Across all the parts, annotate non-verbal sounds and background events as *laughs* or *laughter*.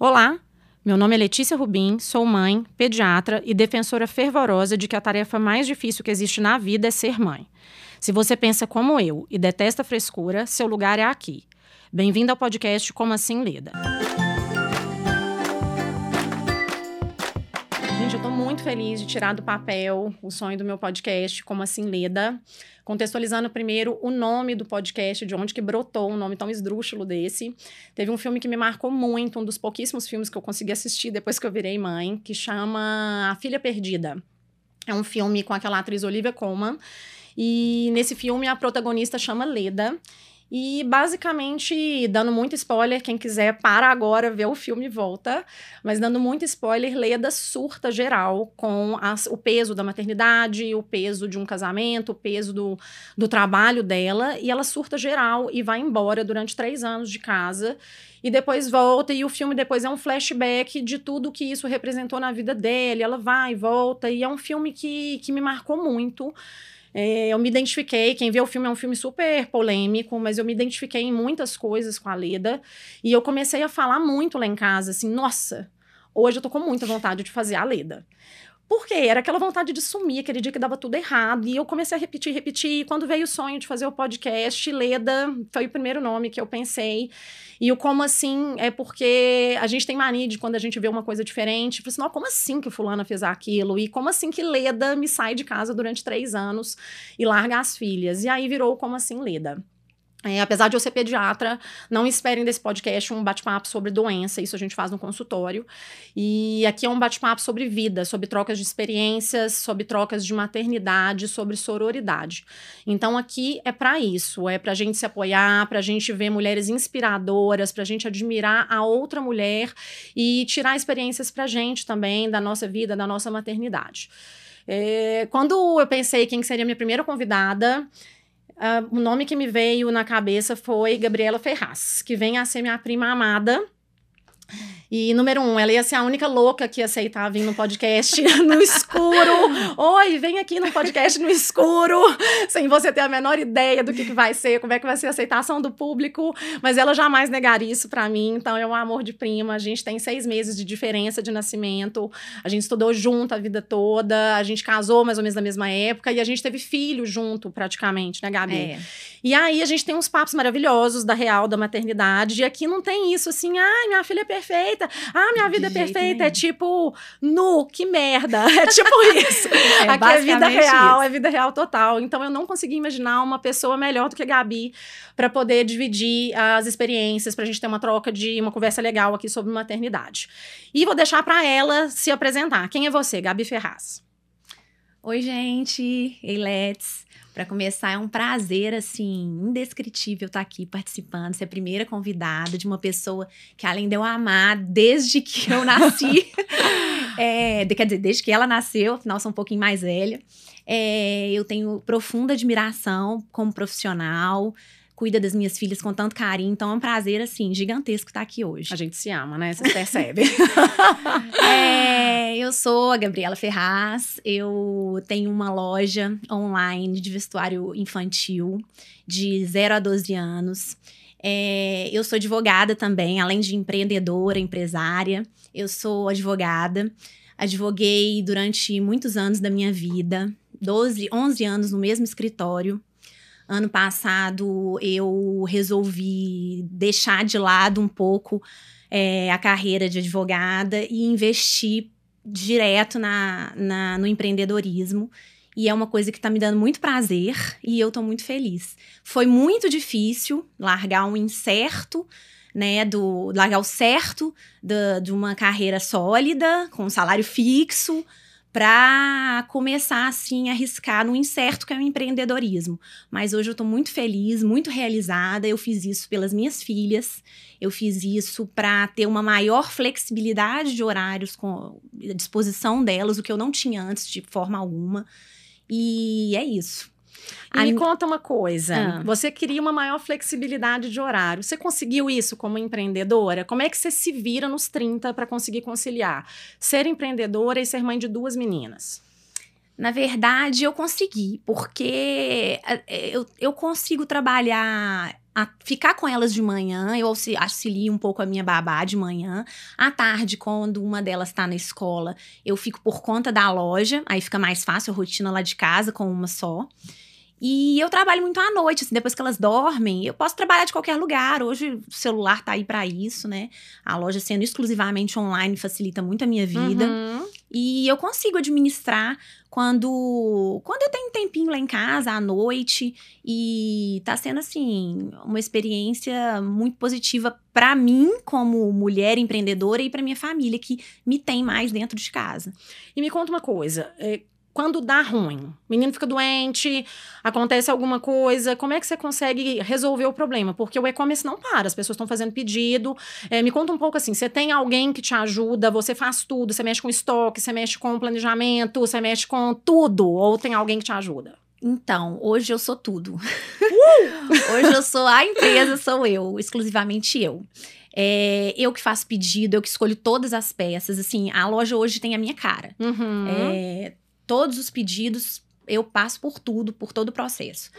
Olá, meu nome é Letícia Rubim, sou mãe, pediatra e defensora fervorosa de que a tarefa mais difícil que existe na vida é ser mãe. Se você pensa como eu e detesta frescura, seu lugar é aqui. Bem-vindo ao podcast Como Assim Leda. Muito feliz de tirar do papel o sonho do meu podcast, Como Assim Leda. Contextualizando primeiro o nome do podcast, de onde que brotou um nome tão esdrúxulo desse. Teve um filme que me marcou muito, um dos pouquíssimos filmes que eu consegui assistir depois que eu virei mãe, que chama A Filha Perdida. É um filme com aquela atriz Olivia Colman. E nesse filme a protagonista chama Leda. E basicamente, dando muito spoiler, quem quiser para agora ver o filme e volta. Mas dando muito spoiler, Leda surta geral com as, o peso da maternidade, o peso de um casamento, o peso do, do trabalho dela. E ela surta geral e vai embora durante três anos de casa. E depois volta, e o filme depois é um flashback de tudo que isso representou na vida dele. Ela vai e volta, e é um filme que, que me marcou muito. É, eu me identifiquei, quem vê o filme é um filme super polêmico, mas eu me identifiquei em muitas coisas com a Leda. E eu comecei a falar muito lá em casa, assim, nossa, hoje eu tô com muita vontade de fazer a Leda. Porque era aquela vontade de sumir, aquele dia que dava tudo errado. E eu comecei a repetir, repetir. E quando veio o sonho de fazer o podcast, Leda foi o primeiro nome que eu pensei. E o como assim é porque a gente tem mania de quando a gente vê uma coisa diferente, fala assim, como assim que fulana fez aquilo? E como assim que Leda me sai de casa durante três anos e larga as filhas? E aí virou como assim Leda. É, apesar de eu ser pediatra, não esperem desse podcast um bate-papo sobre doença, isso a gente faz no consultório. E aqui é um bate-papo sobre vida, sobre trocas de experiências, sobre trocas de maternidade, sobre sororidade. Então aqui é para isso, é para a gente se apoiar, para a gente ver mulheres inspiradoras, para a gente admirar a outra mulher e tirar experiências para gente também da nossa vida, da nossa maternidade. É, quando eu pensei quem seria minha primeira convidada, Uh, o nome que me veio na cabeça foi Gabriela Ferraz, que vem a ser minha prima amada. E número um, ela ia ser a única louca que ia aceitar vir no podcast *laughs* no escuro. Oi, vem aqui no podcast no escuro, sem você ter a menor ideia do que, que vai ser, como é que vai ser a aceitação do público. Mas ela jamais negaria isso para mim. Então é um amor de prima. A gente tem seis meses de diferença de nascimento. A gente estudou junto a vida toda. A gente casou mais ou menos na mesma época e a gente teve filho junto, praticamente, né, Gabi? É. E aí a gente tem uns papos maravilhosos da real da maternidade. E aqui não tem isso assim, ai, minha filha é perfeita. Ah, minha vida é perfeita. É tipo, nu, que merda. *laughs* É tipo isso. *laughs* é, Aqui é vida real, isso. é vida real total. Então eu não consegui imaginar uma pessoa melhor do que a Gabi para poder dividir as experiências, pra gente ter uma troca de uma conversa legal aqui sobre maternidade. E vou deixar para ela se apresentar. Quem é você, Gabi Ferraz? Oi, gente. Ei, Let's. Para começar, é um prazer, assim, indescritível estar tá aqui participando, ser a primeira convidada de uma pessoa que, além de eu amar desde que eu nasci, *laughs* é, quer dizer, desde que ela nasceu, afinal, sou um pouquinho mais velha, é, eu tenho profunda admiração como profissional, cuida das minhas filhas com tanto carinho. Então é um prazer, assim, gigantesco estar aqui hoje. A gente se ama, né? Vocês percebem. *laughs* *laughs* é, eu sou a Gabriela Ferraz. Eu tenho uma loja online de vestuário infantil de 0 a 12 anos. É, eu sou advogada também, além de empreendedora, empresária. Eu sou advogada. Advoguei durante muitos anos da minha vida, 12, 11 anos no mesmo escritório. Ano passado eu resolvi deixar de lado um pouco é, a carreira de advogada e investir direto na, na, no empreendedorismo. E é uma coisa que está me dando muito prazer e eu estou muito feliz. Foi muito difícil largar um incerto, né? Do, largar o certo da, de uma carreira sólida, com um salário fixo, para começar assim a arriscar no incerto que é o empreendedorismo. Mas hoje eu estou muito feliz, muito realizada. Eu fiz isso pelas minhas filhas. Eu fiz isso para ter uma maior flexibilidade de horários com a disposição delas, o que eu não tinha antes de forma alguma. E é isso. E me conta uma coisa: ah. você queria uma maior flexibilidade de horário. Você conseguiu isso como empreendedora? Como é que você se vira nos 30 para conseguir conciliar ser empreendedora e ser mãe de duas meninas? Na verdade, eu consegui, porque é, é, eu, eu consigo trabalhar a ficar com elas de manhã, eu auxilio um pouco a minha babá de manhã. À tarde, quando uma delas está na escola, eu fico por conta da loja, aí fica mais fácil a rotina lá de casa com uma só. E eu trabalho muito à noite, assim, depois que elas dormem, eu posso trabalhar de qualquer lugar. Hoje o celular tá aí para isso, né? A loja sendo exclusivamente online facilita muito a minha vida. Uhum. E eu consigo administrar quando quando eu tenho um tempinho lá em casa à noite e tá sendo assim uma experiência muito positiva para mim como mulher empreendedora e para minha família que me tem mais dentro de casa. E me conta uma coisa, é quando dá ruim, o menino fica doente, acontece alguma coisa, como é que você consegue resolver o problema? Porque o e-commerce não para, as pessoas estão fazendo pedido. É, me conta um pouco assim: você tem alguém que te ajuda, você faz tudo, você mexe com estoque, você mexe com planejamento, você mexe com tudo, ou tem alguém que te ajuda? Então, hoje eu sou tudo. Uh! *laughs* hoje eu sou a empresa, sou eu, exclusivamente eu. É, eu que faço pedido, eu que escolho todas as peças. Assim, a loja hoje tem a minha cara. Uhum. É, todos os pedidos eu passo por tudo, por todo o processo.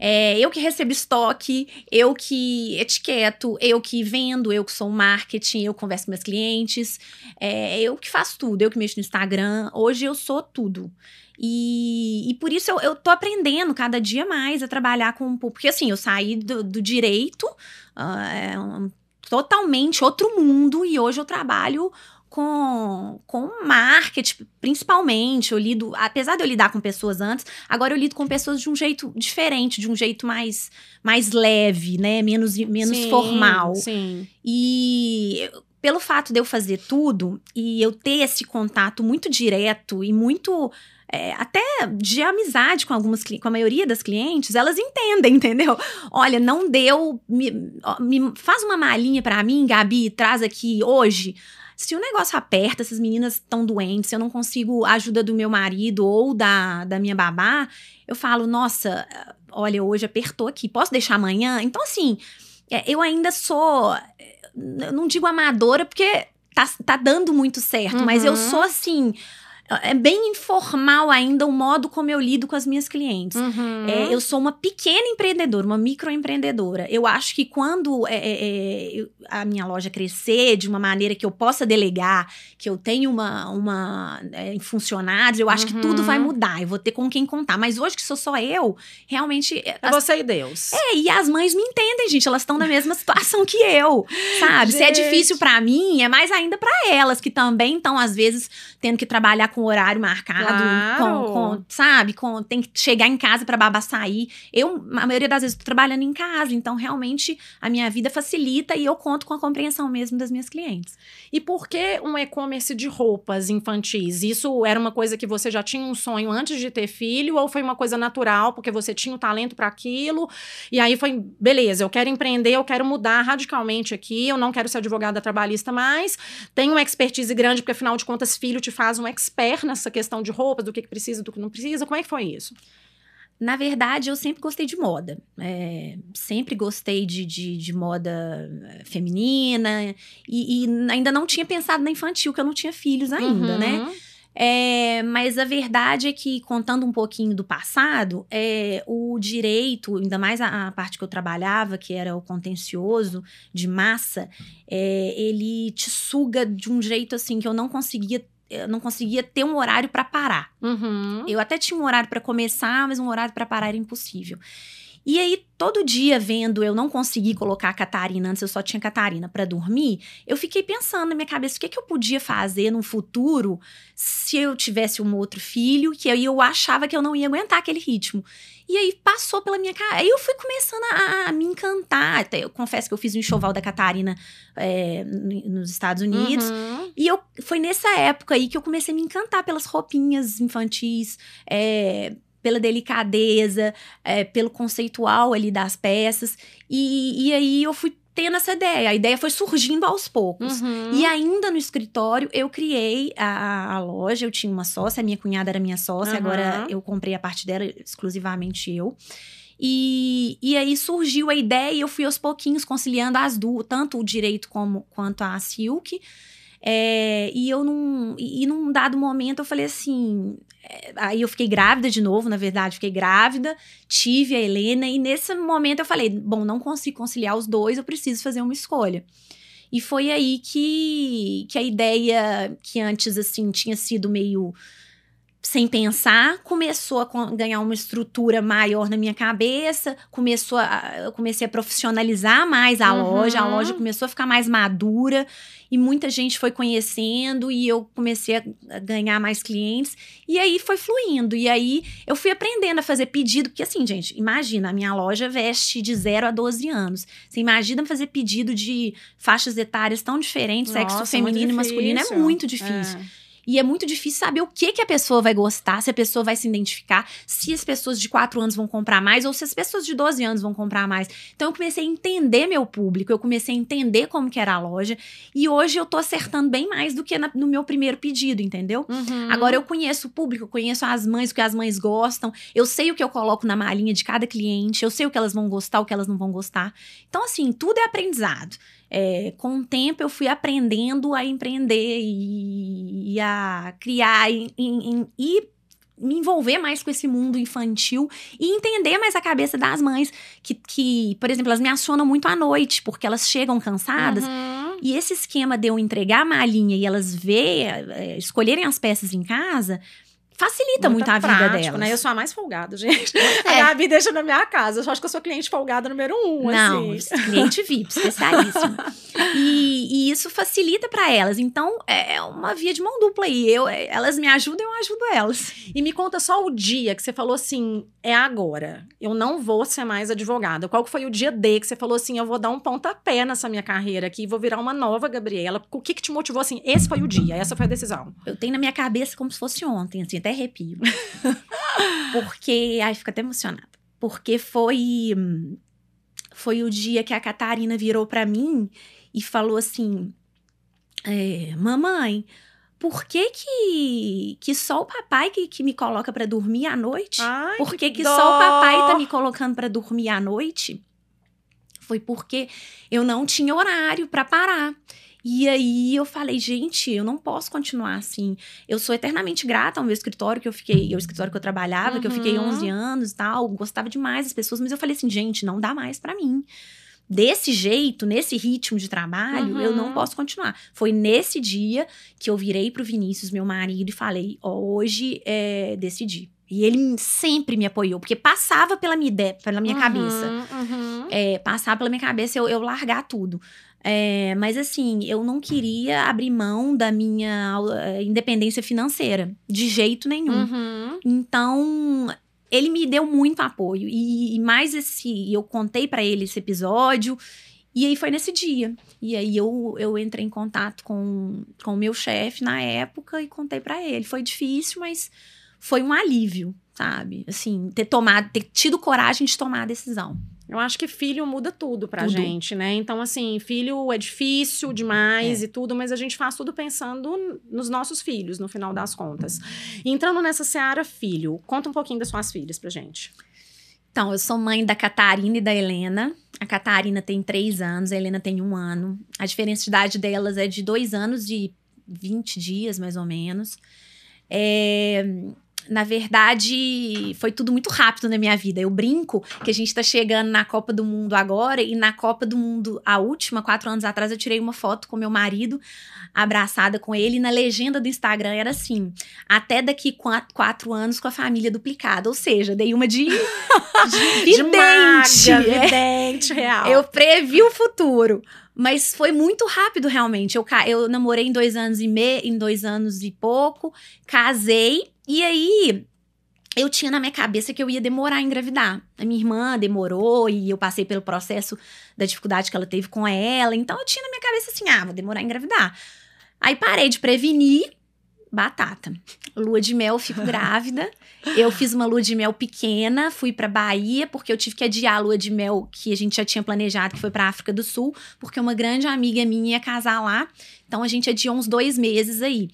É, eu que recebo estoque, eu que etiqueto, eu que vendo, eu que sou marketing, eu converso com meus clientes, é, eu que faço tudo, eu que mexo no Instagram. Hoje eu sou tudo. E, e por isso eu, eu tô aprendendo cada dia mais a trabalhar com. Porque assim, eu saí do, do direito, uh, é um, totalmente outro mundo, e hoje eu trabalho com, com marketing, principalmente. Eu lido, apesar de eu lidar com pessoas antes, agora eu lido com pessoas de um jeito diferente, de um jeito mais, mais leve, né? Menos, menos sim, formal. Sim. E pelo fato de eu fazer tudo e eu ter esse contato muito direto e muito é, até de amizade com algumas com a maioria das clientes, elas entendem, *laughs* entendeu? Olha, não deu, me, me faz uma malinha para mim, Gabi, traz aqui hoje. Se o negócio aperta, essas meninas estão doentes, eu não consigo a ajuda do meu marido ou da, da minha babá, eu falo, nossa, olha, hoje apertou aqui, posso deixar amanhã? Então, assim, é, eu ainda sou, eu não digo amadora, porque tá, tá dando muito certo, uhum. mas eu sou assim é bem informal ainda o modo como eu lido com as minhas clientes. Uhum. É, eu sou uma pequena empreendedora, uma microempreendedora. Eu acho que quando é, é, é a minha loja crescer de uma maneira que eu possa delegar, que eu tenho uma, uma é, funcionários, eu acho uhum. que tudo vai uhum. mudar. Eu vou ter com quem contar. Mas hoje que sou só eu, realmente. É as... você e Deus. É, e as mães me entendem, gente. Elas estão na mesma *laughs* situação que eu, sabe? Gente. Se é difícil para mim, é mais ainda para elas, que também estão, às vezes, tendo que trabalhar com horário marcado, claro. com, com, sabe? Com, tem que chegar em casa para babá sair. Eu, a maioria das vezes, tô trabalhando em casa, então realmente a minha vida facilita e eu conto com a compreensão mesmo das minhas clientes. E por que um e-commerce de roupas infantis? Isso era uma coisa que você já tinha um sonho antes de ter filho ou foi uma coisa natural porque você tinha o talento para aquilo? E aí foi, beleza, eu quero empreender, eu quero mudar radicalmente aqui, eu não quero ser advogada trabalhista mais, tenho uma expertise grande porque afinal de contas filho te faz um expert nessa questão de roupas, do que, que precisa, do que não precisa? Como é que foi isso? Na verdade, eu sempre gostei de moda. É, sempre gostei de, de, de, moda eh, feminina. E, e, ainda não tinha pensado na infantil, que eu não tinha filhos ainda, né? uhum. né? É, mas a verdade é que, contando um pouquinho do passado, é, o direito, ainda mais a, a, parte que eu trabalhava, que era o contencioso de massa, é, ele te suga de um jeito assim que eu não conseguia eu não conseguia ter um horário para parar. Uhum. Eu até tinha um horário para começar, mas um horário para parar era impossível. E aí, todo dia vendo eu não conseguir colocar a Catarina, antes eu só tinha Catarina para dormir, eu fiquei pensando na minha cabeça o que, que eu podia fazer no futuro se eu tivesse um outro filho, que aí eu achava que eu não ia aguentar aquele ritmo. E aí passou pela minha cara. Aí eu fui começando a, a, me encantar. Até eu confesso que eu fiz um enxoval da Catarina é, nos Estados Unidos. Uhum. E eu, foi nessa época aí que eu comecei a me encantar pelas roupinhas infantis. É, pela delicadeza, é, pelo conceitual ali das peças. E, e aí eu fui tendo essa ideia. A ideia foi surgindo aos poucos. Uhum. E ainda no escritório, eu criei a, a, loja. Eu tinha uma sócia, a minha cunhada era minha sócia, uhum. agora eu comprei a parte dela exclusivamente eu. E, e aí surgiu a ideia e eu fui aos pouquinhos conciliando as duas, tanto o direito como quanto a Silk. É, e eu não. E num dado momento eu falei assim. é, Aí eu fiquei grávida de novo, na verdade, fiquei grávida, tive a Helena, e nesse momento eu falei: bom, não consigo conciliar os dois, eu preciso fazer uma escolha. E foi aí que, que a ideia, que antes assim tinha sido meio sem pensar, começou a ganhar uma estrutura maior na minha cabeça, começou a, eu comecei a profissionalizar mais a Uhum. loja, a loja começou a ficar mais madura e muita gente foi conhecendo e eu comecei a ganhar mais clientes e aí foi fluindo e aí eu fui aprendendo a fazer pedido, porque assim, gente, imagina, a minha loja veste de 0 a 12 anos. Você imagina fazer pedido de faixas etárias tão diferentes, sexo Nossa, muito feminino e masculino, é muito difícil. É. E é muito difícil saber o que, que a pessoa vai gostar, se a pessoa vai se identificar, se as pessoas de 4 anos vão comprar mais ou se as pessoas de 12 anos vão comprar mais. Então eu comecei a entender meu público, eu comecei a entender como que era a loja e hoje eu tô acertando bem mais do que na- no meu primeiro pedido, entendeu? Uhum. Agora eu conheço o público, eu conheço as mães, o que as mães gostam, eu sei o que eu coloco na malinha de cada cliente, eu sei o que elas vão gostar, o que elas não vão gostar. Então, assim, tudo é aprendizado. É, com o tempo eu fui aprendendo a empreender e, e a criar e, e- e me envolver mais com esse mundo infantil e entender mais a cabeça das mães que, que, por exemplo, elas me acionam muito à noite porque elas chegam cansadas Uhum. e esse esquema de eu entregar a malinha e elas ver, eh, escolherem as peças em casa, facilita muito a vida prático, delas. Né? Eu sou a mais folgada, *laughs* gente. É. A Gabi deixa na minha casa. Eu acho que eu sou cliente folgada número um, Não, assim. cliente VIP, especialíssimo. *laughs* E, e isso facilita para elas. Então, é uma via de mão dupla aí. Eu, eh, elas me ajudam, eu ajudo elas. E me conta só o dia que você falou assim, é agora. Eu não vou ser mais advogada. Qual que foi o dia D que você falou assim, eu vou dar um pontapé nessa minha carreira aqui, vou virar uma nova Gabriela. O que que te motivou assim? Esse foi o dia, essa foi a decisão. Eu tenho na minha cabeça como se fosse ontem, assim, até arrepio. *laughs* Porque. Ai, fico até emocionada. Porque foi. Foi o dia que a Catarina virou pra mim e falou assim: é, Mamãe, por que que, que só o papai que, que me coloca pra dormir à noite? Ai, Por que, que dó. só o papai tá me colocando pra dormir à noite? Foi porque eu não tinha horário pra parar. E aí eu falei, gente, eu não posso continuar assim. Eu sou eternamente grata ao meu escritório que eu fiquei, ao escritório que eu trabalhava, que eu fiquei Uhum. 11 anos e tal, gostava demais das pessoas, mas eu falei assim, gente, não dá mais pra mim. Desse jeito, nesse ritmo de trabalho, eu não Uhum. posso continuar. Foi nesse dia que eu virei pro Vinícius, meu marido, e falei: Ó, hoje é, decidi. E ele sempre me apoiou, porque passava pela minha ideia, pela minha Uhum, cabeça. uhum. É, passava pela minha cabeça eu, eu largar tudo. É, mas assim, eu não queria abrir mão da minha eh, independência financeira, de jeito nenhum. Uhum. Então, ele me deu muito apoio. E, e mais esse. Eu contei pra ele esse episódio. E aí foi nesse dia. E aí eu, eu entrei em contato com, com o meu chefe na época e contei pra ele. Foi difícil, mas foi um alívio, sabe? Assim, ter tomado, ter tido coragem de tomar a decisão. Eu acho que filho muda tudo pra Tudo. gente, né? Então, assim, filho é difícil demais É. e tudo, mas a gente faz tudo pensando nos nossos filhos, no final das contas. Entrando nessa seara, filho, conta um pouquinho das suas filhas pra gente. Então, eu sou mãe da Catarina e da Helena. A Catarina tem três anos, a Helena tem um ano. A diferença de idade delas é de dois anos e 20 dias, mais ou menos. É, na verdade, foi tudo muito rápido na minha vida. Eu brinco que a gente tá chegando na Copa do Mundo agora, e na Copa do Mundo, a última, quatro anos atrás, eu tirei uma foto com meu marido, abraçada com ele, e na legenda do Instagram era assim: até daqui quatro, quatro anos com a família duplicada. Ou seja, dei uma de, *laughs* de De maga, vidente. É. vidente, real. Eu previ o futuro. Mas foi muito rápido, realmente. Eu, eu namorei em dois anos e meio, em dois anos e pouco, casei, e aí eu tinha na minha cabeça que eu ia demorar a engravidar. A minha irmã demorou e eu passei pelo processo da dificuldade que ela teve com ela. Então eu tinha na minha cabeça assim: ah, vou demorar a engravidar. Aí parei de prevenir, batata. Lua de mel, fico *laughs* grávida. Eu fiz uma lua de mel pequena, fui pra Bahia, porque eu tive que adiar a lua de mel que a gente já tinha planejado, que foi pra África do Sul, porque uma grande amiga minha ia casar lá. Então a gente adiou uns dois meses aí.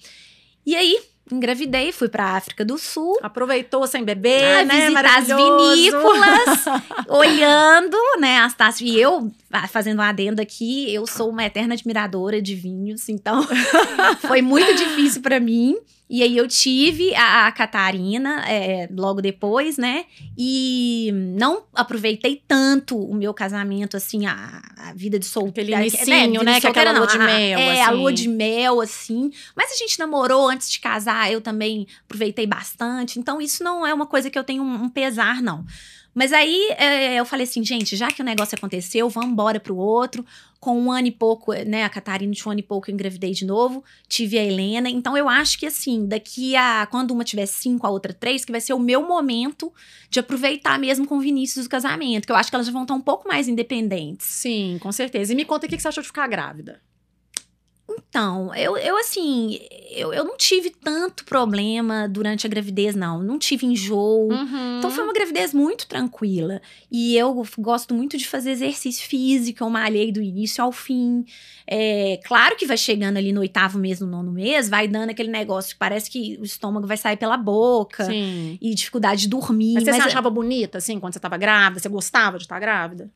E aí, engravidei, fui pra África do Sul. Aproveitou sem beber, Ah, né? visitar as vinícolas, *laughs* olhando, né, as taças. E eu, fazendo um adendo aqui, eu sou uma eterna admiradora de vinhos, então *laughs* foi muito difícil pra mim. E aí eu tive a, a Catarina é, logo depois, né? E não aproveitei tanto o meu casamento, assim, a, a vida de solteira. Aquele inicinho, né, que é aquela lua de mel, É, a assim. lua de mel, assim. Mas a gente namorou antes de casar, eu também aproveitei bastante. Então, isso não é uma coisa que eu tenho um, um pesar, não. Mas aí é, eu falei assim, gente, já que o negócio aconteceu, vamos embora pro outro. Com um ano e pouco, né? A Catarina tinha um ano e pouco, eu engravidei de novo. Tive a Helena. Então eu acho que assim, daqui a. Quando uma tiver cinco, a outra três, que vai ser o meu momento de aproveitar mesmo com o Vinícius o casamento. Que eu acho que elas já vão estar um pouco mais independentes. Sim, com certeza. E me conta o que você achou de ficar grávida. Então, eu, eu assim, eu, eu não tive tanto problema durante a gravidez, não. Não tive enjoo. Uhum. Então foi uma gravidez muito tranquila. E eu gosto muito de fazer exercício físico, eu malhei do início ao fim. É, claro que vai chegando ali no oitavo mês, no nono mês, vai dando aquele negócio que parece que o estômago vai sair pela boca. Sim. E dificuldade de dormir. Mas você se mas achava bonita, assim, quando você tava grávida? Você gostava de estar grávida?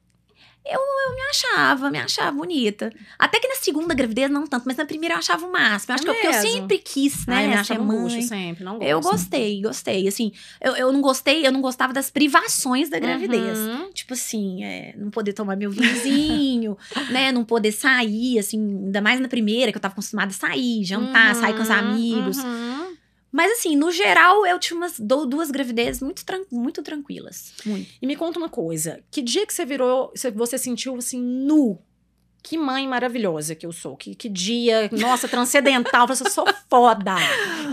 Eu me achava, me achava bonita. Até que na segunda gravidez não tanto, mas na primeira eu achava o máximo. Eu acho É que eu- porque eu mesmo? sempre quis, né, Ai, me achava bucho mãe. sempre, não gosto. Eu gostei, gostei. Assim, eu, eu não gostei, eu não gostava das privações da gravidez. Uhum. Tipo assim, é, não poder tomar meu vinhozinho, *laughs* né? Não poder sair, assim, ainda mais na primeira, que eu tava acostumada a sair, jantar, sair com os Uhum, amigos. uhum. Mas assim, no geral, eu tinha umas du- duas gravidezes muito, tran muito tranquilas. Muito. E me conta uma coisa. Que dia que você virou, você- você sentiu assim, nu? Que mãe maravilhosa que eu sou. Que, que dia, nossa, transcendental. Você sou foda.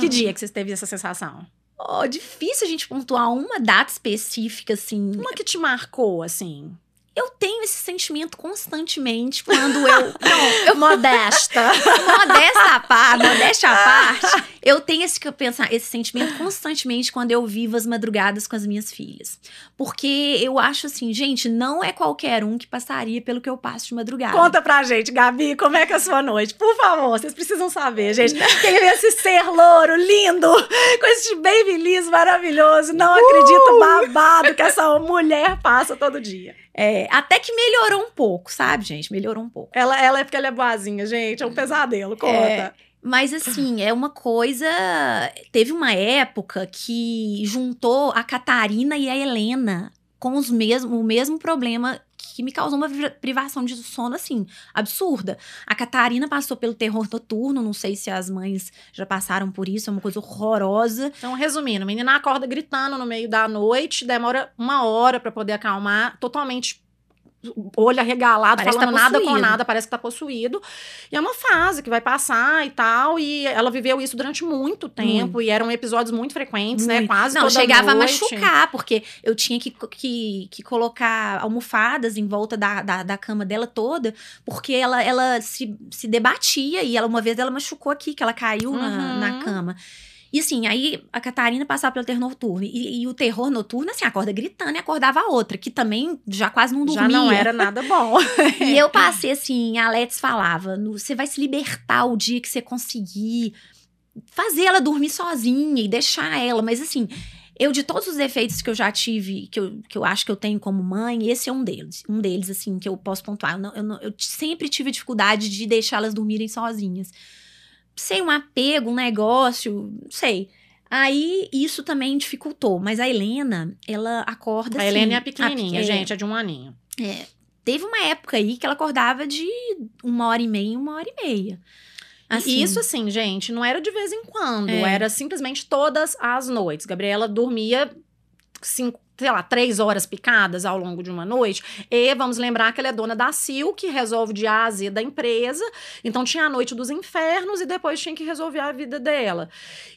Que dia que você teve essa sensação? Oh, difícil a gente pontuar uma data específica, assim. Uma que te marcou, assim? Eu tenho esse sentimento constantemente quando eu. *laughs* Não, eu *laughs* Modesta. modesta à parte, modéstia à parte, eu tenho esse, pensar, esse sentimento constantemente quando eu vivo as madrugadas com as minhas filhas. Porque eu acho assim, gente, não é qualquer um que passaria pelo que eu passo de madrugada. Conta pra gente, Gabi, como é que é a sua noite? Por favor, vocês precisam saber, gente. Quem vê esse ser louro, lindo, com esse baby liso maravilhoso, não acredita o babado que essa mulher passa todo dia. É, até que melhorou um pouco, sabe, gente? Melhorou um pouco. Ela, ela é porque ela é boazinha, gente. É um pesadelo, conta. É. Mas assim, é uma coisa. Teve uma época que juntou a Catarina e a Helena com os mesmo, o mesmo problema que me causou uma pri- privação de sono, assim, absurda. A Catarina passou pelo terror noturno, não sei se as mães já passaram por isso, é uma coisa horrorosa. Então, resumindo, a menina acorda gritando no meio da noite, demora uma hora pra poder acalmar, totalmente olho arregalado, Parece falando tá nada com nada, parece que tá possuído. E é uma fase que vai passar e tal, e ela viveu isso durante muito tempo, e eram episódios muito frequentes, né? Muito. Quase Não, toda chegava a noite. machucar, porque eu tinha que, que, que colocar almofadas em volta da, da, da cama dela toda, porque ela, ela se, se debatia e ela uma vez ela machucou aqui, que ela caiu na, Uhum. na cama. E assim, aí a Catarina passava pelo terror noturno. E, e o terror noturno, assim, acorda gritando e acordava a outra, que também já quase não dormia. Já não era nada bom. *laughs* E eu passei assim, a Let's falava: "No- você vai se libertar o dia que você conseguir fazer ela dormir sozinha e deixar ela. Mas assim, eu, de todos os defeitos que eu já tive, que eu, que eu acho que eu tenho como mãe, esse é um deles. Um deles, assim, que eu posso pontuar. Eu, não- eu não- eu sempre tive dificuldade de deixá-las dormirem sozinhas. Sei, um apego, um negócio, não sei. Aí isso também dificultou. Mas a Helena, ela acorda A assim. Helena é a pe- pequenininha, é, gente, é de um aninho. é, teve uma época aí que ela acordava de uma hora e meia uma hora e meia. Assim, E isso, assim, gente, não era de vez em quando, É. era simplesmente todas as noites. Gabriela dormia cinco, sei lá, três horas picadas ao longo de uma noite. E vamos lembrar que ela é dona da Sil, que resolve de A a Z da empresa. Então tinha a noite dos infernos e depois tinha que resolver a vida dela.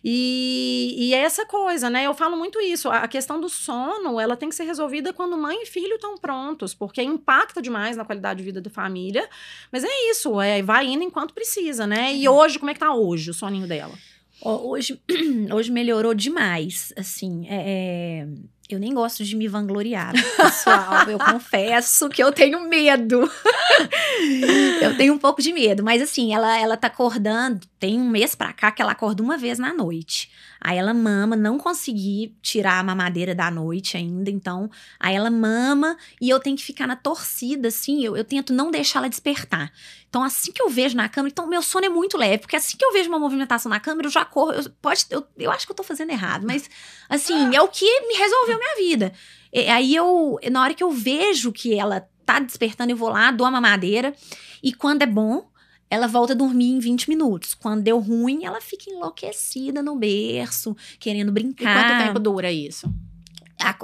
E, e é essa coisa, né? Eu falo muito isso. A questão do sono, ela tem que ser resolvida quando mãe e filho estão prontos, porque impacta demais na qualidade de vida da família. Mas é isso, é, vai indo enquanto precisa, né? E hoje, como é que tá hoje o soninho dela? hoje, *clears throat* hoje melhorou demais, assim, é, é, Eu nem gosto de me vangloriar, pessoal. eu confesso que eu tenho medo. *laughs* eu tenho um pouco de medo. Mas assim, ela, ela tá acordando. Tem um mês pra cá que ela acorda uma vez na noite. Aí ela mama, não consegui tirar a mamadeira da noite ainda. Então, aí ela mama e eu tenho que ficar na torcida, assim. Eu, eu tento não deixar ela despertar. Então, assim que eu vejo na câmera, então meu sono é muito leve, porque assim que eu vejo uma movimentação na câmera, eu já corro. Eu, pode, eu, eu acho que eu tô fazendo errado, mas assim, é o que me resolveu minha vida. E, aí eu, na hora que eu vejo que ela tá despertando, eu vou lá, dou a mamadeira, e quando é bom, ela volta a dormir em 20 minutos. Quando deu ruim, ela fica enlouquecida no berço, querendo brincar. E quanto tempo dura isso?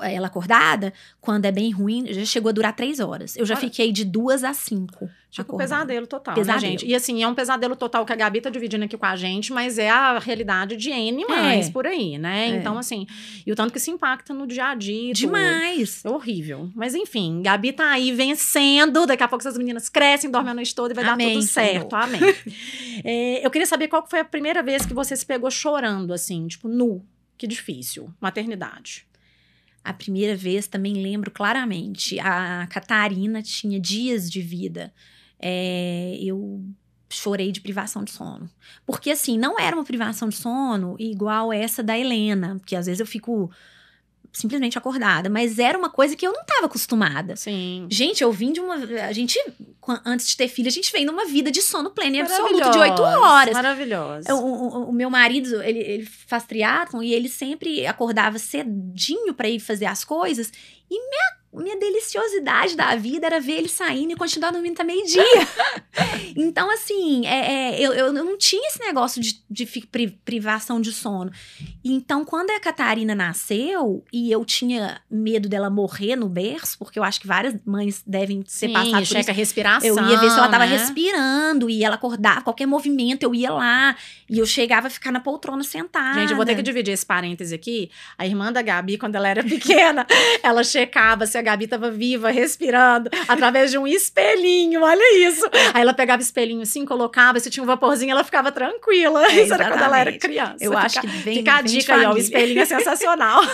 Ela acordada, quando é bem ruim, já chegou a durar três horas. Eu já Olha. fiquei de duas a cinco. Tipo, acordada. pesadelo total, né, pesadelo. Né, gente? E assim, é um pesadelo total que a Gabi tá dividindo aqui com a gente, mas é a realidade de N mais é. por aí, né? É. Então, assim, e o tanto que se impacta no dia a dia. Demais. É horrível. Mas enfim, Gabi tá aí vencendo. Daqui a pouco essas meninas crescem, dormem a noite toda e vai Amém, dar tudo certo. Senhor. Amém. *laughs* é, eu queria saber qual foi a primeira vez que você se pegou chorando, assim, tipo, nu. Que difícil. Maternidade. A primeira vez também lembro claramente. A Catarina tinha dias de vida. É, eu chorei de privação de sono. Porque, assim, não era uma privação de sono igual essa da Helena, porque às vezes eu fico simplesmente acordada, mas era uma coisa que eu não estava acostumada. Sim. Gente, eu vim de uma. A gente, antes de ter filho, a gente vem numa vida de sono pleno e absoluto de oito horas. Maravilhosa. O, o, o, meu marido, ele, ele faz triatlon e ele sempre acordava cedinho para ir fazer as coisas e minha minha deliciosidade da vida era ver ele saindo e continuar dormindo até meio-dia. *laughs* então, assim, é, é, eu, eu não tinha esse negócio de, de privação de sono. Então, quando a Catarina nasceu e eu tinha medo dela morrer no berço, porque eu acho que várias mães devem ser Sim, passadas por isso. a respiração. Eu ia ver se ela tava né? respirando e ela acordava, qualquer movimento eu ia lá e eu chegava a ficar na poltrona sentada. Gente, eu vou ter que dividir esse parêntese aqui. A irmã da Gabi, quando ela era pequena, *laughs* ela checava se a Gabi estava viva, respirando, através de um espelhinho, olha isso. Aí ela pegava o espelhinho assim, colocava, se tinha um vaporzinho, ela ficava tranquila. É, isso era quando ela era criança. Eu fica, acho que vem, fica a dica aí, ó, o espelhinho é sensacional. *laughs*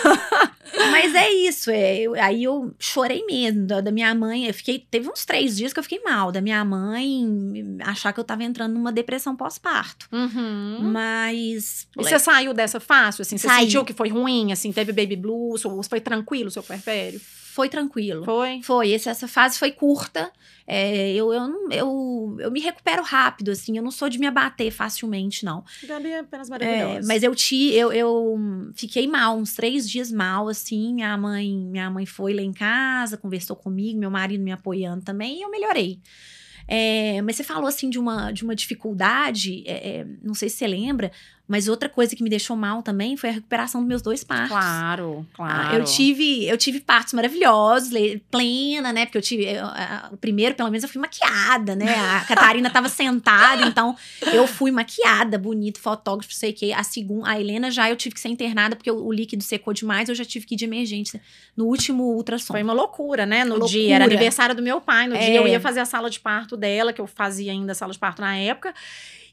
Mas é isso, é, eu, aí eu chorei mesmo da, da, minha mãe, eu fiquei, teve uns três dias que eu fiquei mal, da minha mãe achar que eu tava entrando numa depressão pós-parto. Uhum. Mas... E você saiu dessa fácil, assim? Você sentiu que foi ruim, assim? Teve baby blues? Ou foi tranquilo o seu puerpério? Foi tranquilo. Foi? Foi. Esse, essa fase foi curta. É, eu, eu, eu, eu me recupero rápido, assim. Eu não sou de me abater facilmente, não. Gabi é apenas é, maravilhosa. É, mas eu, te, eu, eu fiquei mal, uns três dias mal, assim. Minha mãe, minha mãe foi lá em casa, conversou comigo, meu marido me apoiando também, e eu melhorei. É, mas você falou assim de uma, de uma dificuldade, é, é não sei se você lembra, mas outra coisa que me deixou mal também foi a recuperação dos meus dois partos. Claro, claro. Ah, eu tive, eu tive partos maravilhosos, plena, né? Porque eu tive eu, a, o primeiro, pelo menos eu fui maquiada, né? A *laughs* Catarina estava sentada, então eu fui maquiada, bonito, fotógrafo, sei que. A segunda, a Helena já eu tive que ser internada porque o, o, líquido secou demais, eu já tive que ir de emergência no último ultrassom. Foi uma loucura, né? No loucura. dia era aniversário do meu pai, no é. dia eu ia fazer a sala de parto dela, que eu fazia ainda a sala de parto na época.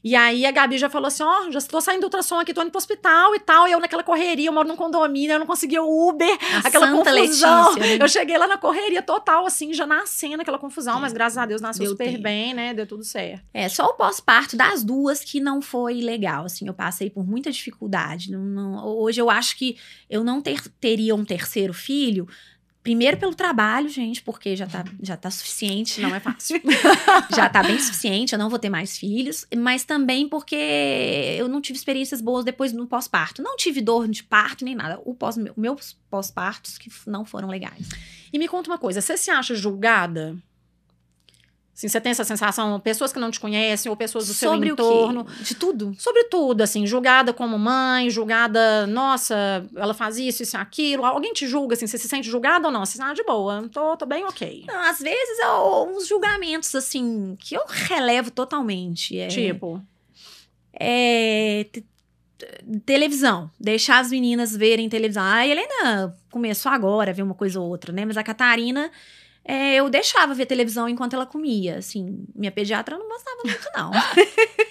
E aí a Gabi já falou assim: ó, oh, já estou saindo do ultrassom aqui, tô indo pro hospital e tal. E eu naquela correria, eu moro num condomínio, eu não conseguia o Uber, a aquela Santa confusão. Letícia, né? Eu cheguei lá na correria total, assim, já nascendo aquela confusão, é. mas graças a Deus nasceu Deu super tempo. bem, né? Deu tudo certo. É, só o pós-parto das duas que não foi legal, assim, eu passei por muita dificuldade. Não, não, hoje eu acho que eu não ter, teria um terceiro filho Primeiro pelo trabalho, gente, porque já tá, já tá suficiente. Não é fácil. *laughs* já tá bem suficiente, eu não vou ter mais filhos. Mas também porque eu não tive experiências boas depois no pós-parto. Não tive dor de parto nem nada. O pós, meus pós-partos que não foram legais. E me conta uma coisa, você se acha julgada Assim, você tem essa sensação, pessoas que não te conhecem ou pessoas do Sobre seu entorno. De tudo? Sobre tudo, assim, julgada como mãe, julgada, nossa, ela faz isso, isso, aquilo. Alguém te julga, assim, você se sente julgada ou não? Você ah, de boa, tô, tô bem ok. Não, às vezes, uns julgamentos, assim, que eu relevo totalmente. É, tipo? É televisão, deixar as meninas verem televisão. A Helena começou agora a ver uma coisa ou outra, né? Mas a Catarina é, eu deixava ver televisão enquanto ela comia. Assim, minha pediatra não gostava muito, não.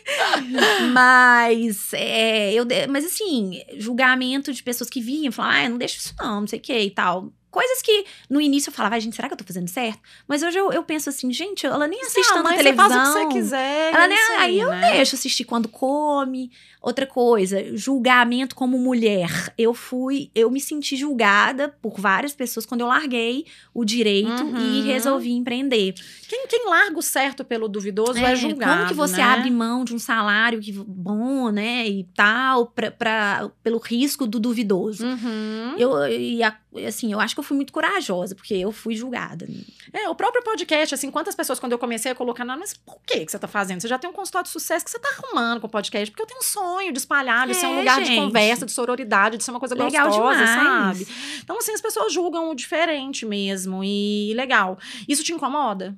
*laughs* mas, é, eu, mas assim, julgamento de pessoas que vinham, falavam, ah, não deixa isso não, não sei o que e tal. Coisas que no início eu falava, gente, será que eu tô fazendo certo? Mas hoje eu, eu penso assim, gente, ela nem assiste ah, tanta televisão. Faz o que você quiser. Ela é nem, aí, aí eu né? deixo assistir quando come. Outra coisa, julgamento como mulher. Eu fui, eu me senti julgada por várias pessoas quando eu larguei o direito Uhum. e resolvi empreender. Quem, quem larga o certo pelo duvidoso é, julgado. Como que você né? abre mão de um salário que, bom, né, e tal, pra, pra, pelo risco do duvidoso? Uhum. Eu, e a- assim, eu acho que eu fui muito corajosa, porque eu fui julgada. É, o próprio podcast, assim, quantas pessoas, quando eu comecei a colocar, não, mas por que, que você tá fazendo? Você já tem um consultório de sucesso que você tá arrumando com o podcast, porque eu tenho um sonho de espalhar, de ser um É, lugar de gente. conversa, de sororidade, de ser uma coisa Legal gostosa, demais. sabe? Então, assim, as pessoas julgam o diferente mesmo, e legal. Isso te incomoda?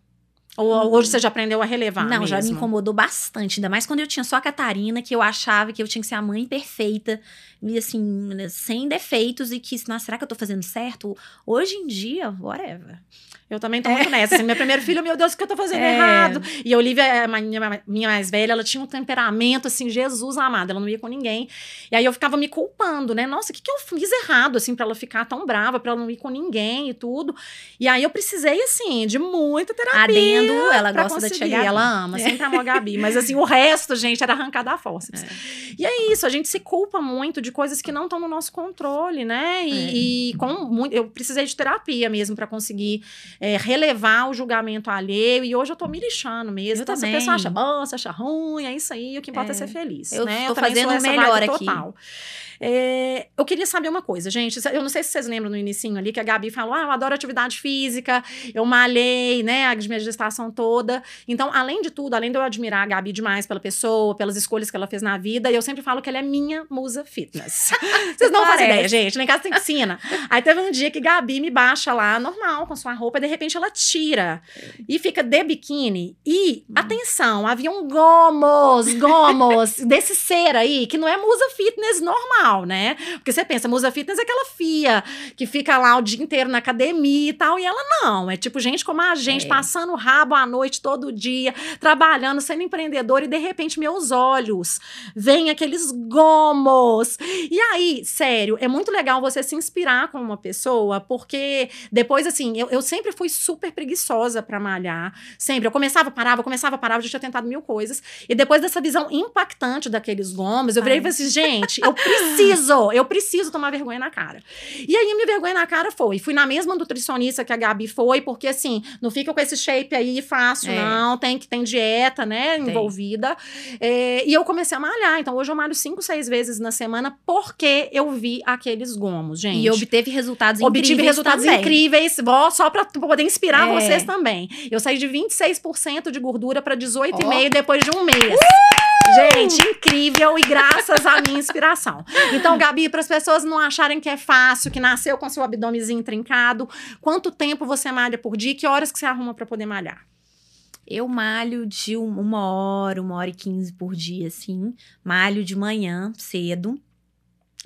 Ou hoje você já aprendeu a relevar Não, já me mesmo? incomodou bastante. Ainda mais quando eu tinha só a Catarina, que eu achava que eu tinha que ser a mãe perfeita, e assim, né, sem defeitos, e que, nossa, será que eu tô fazendo certo? Hoje em dia, whatever. Eu também tô muito nessa. Assim, meu primeiro filho, meu Deus, o que eu tô fazendo É. errado? E a Olivia, é a minha, minha mais velha, ela tinha um temperamento, assim, Jesus amado, ela não ia com ninguém. E aí eu ficava me culpando, né? Nossa, o que, que eu fiz errado, assim, pra ela ficar tão brava, pra ela não ir com ninguém e tudo. E aí eu precisei, assim, de muita terapia. Adendo, ela gosta da conseguir. tia Gabi. Ela ama, sempre amou a Gabi. Mas assim, o resto, gente, era arrancada a forceps. E é isso, a gente se culpa muito de coisas que não estão no nosso controle, né? E, e com muito, eu precisei de terapia mesmo pra conseguir é, relevar o julgamento alheio. E hoje eu tô me lixando mesmo. Eu então, se a pessoa acha bom, se acha ruim, é isso aí. O que importa é, É. ser feliz. Eu né? tô também fazendo o melhor aqui. Total. É, eu queria saber uma coisa, gente. Eu não sei se vocês lembram no inicinho ali que a Gabi falou: ah, eu adoro atividade física, eu malhei, né, a minha gestação toda. Então, além de tudo, além de eu admirar a Gabi demais pela pessoa, pelas escolhas que ela fez na vida, eu sempre falo que ela é minha musa fitness. *laughs* Vocês não fazem ideia, gente. Lá em casa tem piscina. Aí teve um dia que Gabi me baixa lá, normal, com sua roupa, e de repente ela tira e fica de biquíni. E, atenção, havia um gomos, gomos, *laughs* desse ser aí, que não é musa fitness normal, né? Porque você pensa, musa fitness é aquela fia que fica lá o dia inteiro na academia e tal, e ela não. É tipo gente como a gente, É. passando rabo à noite todo dia, trabalhando, sendo empreendedor, e de repente meus olhos veem aqueles gomos. E aí, sério, é muito legal você se inspirar com uma pessoa, porque depois, assim, eu, eu sempre fui super preguiçosa pra malhar. Sempre. Eu começava, parava, começava, parava, já tinha tentado mil coisas. E depois dessa visão impactante daqueles gomos, eu virei e falei assim, gente, eu preciso, eu preciso tomar vergonha na cara. E aí, a minha vergonha na cara foi. Fui na mesma nutricionista que a Gabi foi, porque assim, não fica com esse shape aí fácil, É. não. Tem que tem dieta, né, Tem. envolvida. É, e eu comecei a malhar. Então, hoje eu malho cinco, seis vezes na semana, porque eu vi aqueles gomos, gente. E obteve resultados Obtive incríveis resultados também. incríveis, só para poder inspirar É. vocês também. Eu saí de 26% de gordura para 18,5% Ó. depois de um mês. Gente, incrível e graças à minha inspiração. Então, Gabi, para as pessoas não acharem que é fácil, que nasceu com seu abdômenzinho trincado, quanto tempo você malha por dia? e Que horas que você arruma para poder malhar? Eu malho de um- uma hora, uma hora e quinze por dia, assim. Malho de manhã, cedo.